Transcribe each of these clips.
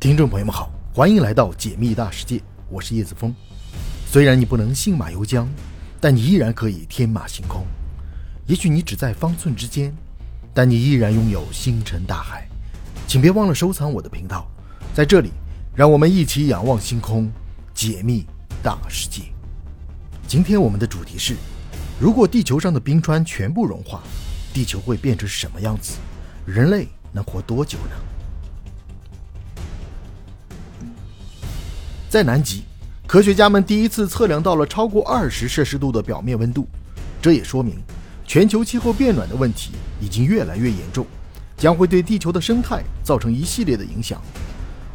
听众朋友们好，欢迎来到解密大世界，我是叶子峰。虽然你不能信马由缰，但你依然可以天马行空。也许你只在方寸之间，但你依然拥有星辰大海。请别忘了收藏我的频道，在这里，让我们一起仰望星空，解密大世界。今天我们的主题是：如果地球上的冰川全部融化，地球会变成什么样子？人类能活多久呢？在南极，科学家们第一次测量到了超过二十摄氏度的表面温度，这也说明全球气候变暖的问题已经越来越严重，将会对地球的生态造成一系列的影响。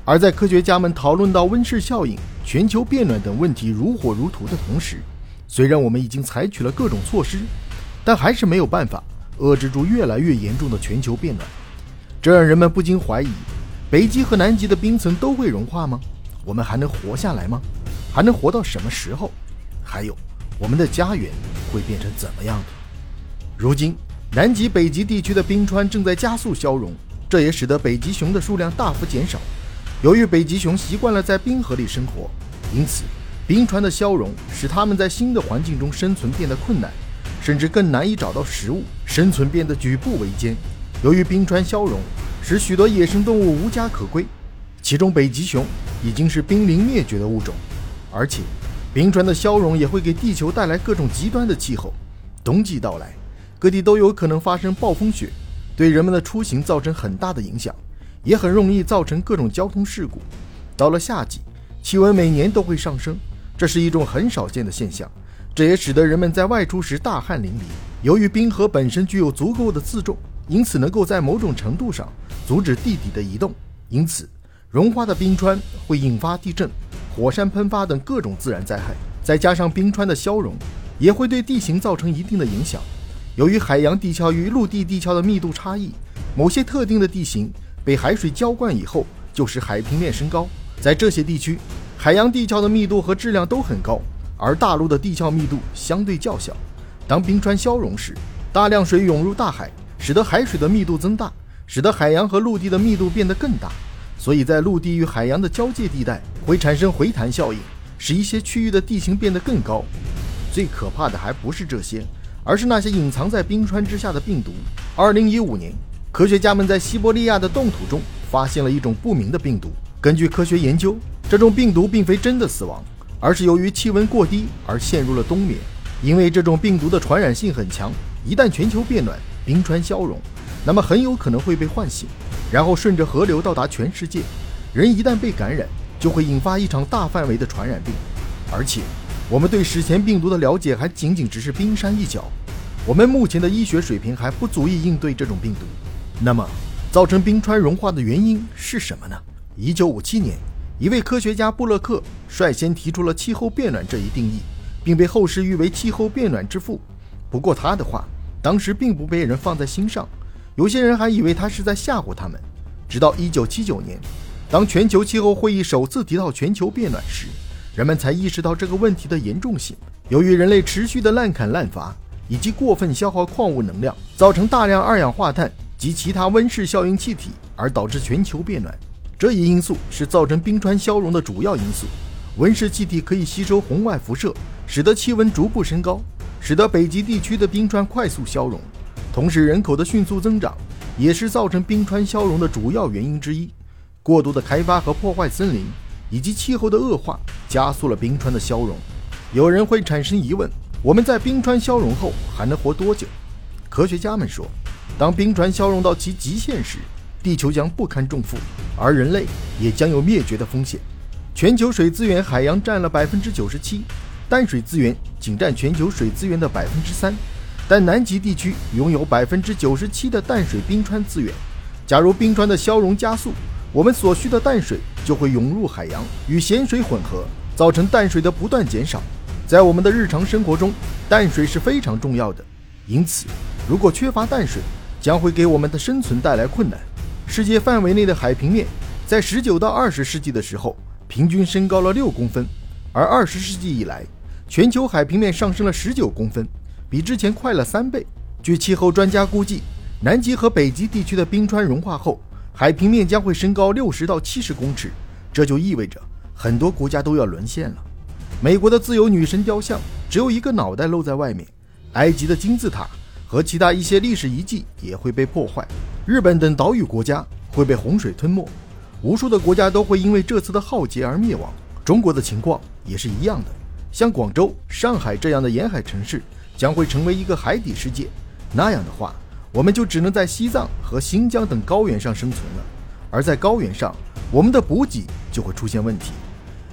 而在科学家们讨论到温室效应、全球变暖等问题如火如荼的同时，虽然我们已经采取了各种措施，但还是没有办法遏制住越来越严重的全球变暖。这让人们不禁怀疑：北极和南极的冰层都会融化吗？我们还能活下来吗？还能活到什么时候？还有，我们的家园会变成怎么样的？如今，南极、北极地区的冰川正在加速消融，这也使得北极熊的数量大幅减少。由于北极熊习惯了在冰河里生活，因此冰川的消融使它们在新的环境中生存变得困难，甚至更难以找到食物，生存变得举步维艰。由于冰川消融，使许多野生动物无家可归，其中北极熊。已经是濒临灭绝的物种，而且冰川的消融也会给地球带来各种极端的气候。冬季到来，各地都有可能发生暴风雪，对人们的出行造成很大的影响，也很容易造成各种交通事故。到了夏季，气温每年都会上升，这是一种很少见的现象，这也使得人们在外出时大汗淋漓。由于冰河本身具有足够的自重，因此能够在某种程度上阻止地底的移动，因此。融化的冰川会引发地震、火山喷发等各种自然灾害，再加上冰川的消融，也会对地形造成一定的影响。由于海洋地壳与陆地地壳的密度差异，某些特定的地形被海水浇灌以后，就使海平面升高。在这些地区，海洋地壳的密度和质量都很高，而大陆的地壳密度相对较小。当冰川消融时，大量水涌入大海，使得海水的密度增大，使得海洋和陆地的密度变得更大。所以在陆地与海洋的交界地带会产生回弹效应，使一些区域的地形变得更高。最可怕的还不是这些，而是那些隐藏在冰川之下的病毒。二零一五年，科学家们在西伯利亚的冻土中发现了一种不明的病毒。根据科学研究，这种病毒并非真的死亡，而是由于气温过低而陷入了冬眠。因为这种病毒的传染性很强，一旦全球变暖，冰川消融，那么很有可能会被唤醒。然后顺着河流到达全世界，人一旦被感染，就会引发一场大范围的传染病。而且，我们对史前病毒的了解还仅仅只是冰山一角，我们目前的医学水平还不足以应对这种病毒。那么，造成冰川融化的原因是什么呢？一九五七年，一位科学家布勒克率先提出了气候变暖这一定义，并被后世誉为气候变暖之父。不过，他的话当时并不被人放在心上。有些人还以为他是在吓唬他们，直到1979年，当全球气候会议首次提到全球变暖时，人们才意识到这个问题的严重性。由于人类持续的滥砍滥伐以及过分消耗矿物能量，造成大量二氧化碳及其他温室效应气体，而导致全球变暖。这一因素是造成冰川消融的主要因素。温室气体可以吸收红外辐射，使得气温逐步升高，使得北极地区的冰川快速消融。同时，人口的迅速增长也是造成冰川消融的主要原因之一。过度的开发和破坏森林，以及气候的恶化，加速了冰川的消融。有人会产生疑问：我们在冰川消融后还能活多久？科学家们说，当冰川消融到其极限时，地球将不堪重负，而人类也将有灭绝的风险。全球水资源，海洋占了百分之九十七，淡水资源仅占全球水资源的百分之三。但南极地区拥有百分之九十七的淡水冰川资源。假如冰川的消融加速，我们所需的淡水就会涌入海洋，与咸水混合，造成淡水的不断减少。在我们的日常生活中，淡水是非常重要的。因此，如果缺乏淡水，将会给我们的生存带来困难。世界范围内的海平面在十九到二十世纪的时候，平均升高了六公分，而二十世纪以来，全球海平面上升了十九公分。比之前快了三倍。据气候专家估计，南极和北极地区的冰川融化后，海平面将会升高六十到七十公尺，这就意味着很多国家都要沦陷了。美国的自由女神雕像只有一个脑袋露在外面，埃及的金字塔和其他一些历史遗迹也会被破坏，日本等岛屿国家会被洪水吞没，无数的国家都会因为这次的浩劫而灭亡。中国的情况也是一样的，像广州、上海这样的沿海城市将会成为一个海底世界，那样的话，我们就只能在西藏和新疆等高原上生存了，而在高原上，我们的补给就会出现问题。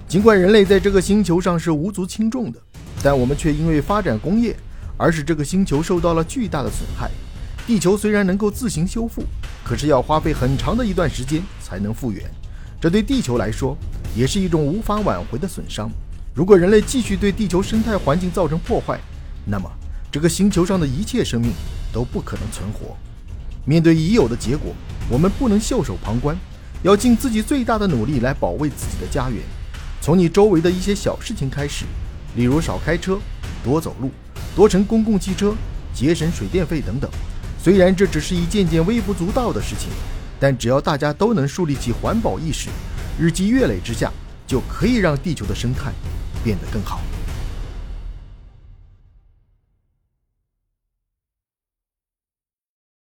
尽管人类在这个星球上是无足轻重的，但我们却因为发展工业而使这个星球受到了巨大的损害。地球虽然能够自行修复，可是要花费很长的一段时间才能复原，这对地球来说也是一种无法挽回的损伤。如果人类继续对地球生态环境造成破坏，那么这个星球上的一切生命都不可能存活。面对已有的结果，我们不能袖手旁观，要尽自己最大的努力来保卫自己的家园。从你周围的一些小事情开始，例如少开车、多走路、多乘公共汽车、节省水电费等等。虽然这只是一件件微不足道的事情，但只要大家都能树立起环保意识，日积月累之下，就可以让地球的生态变得更好。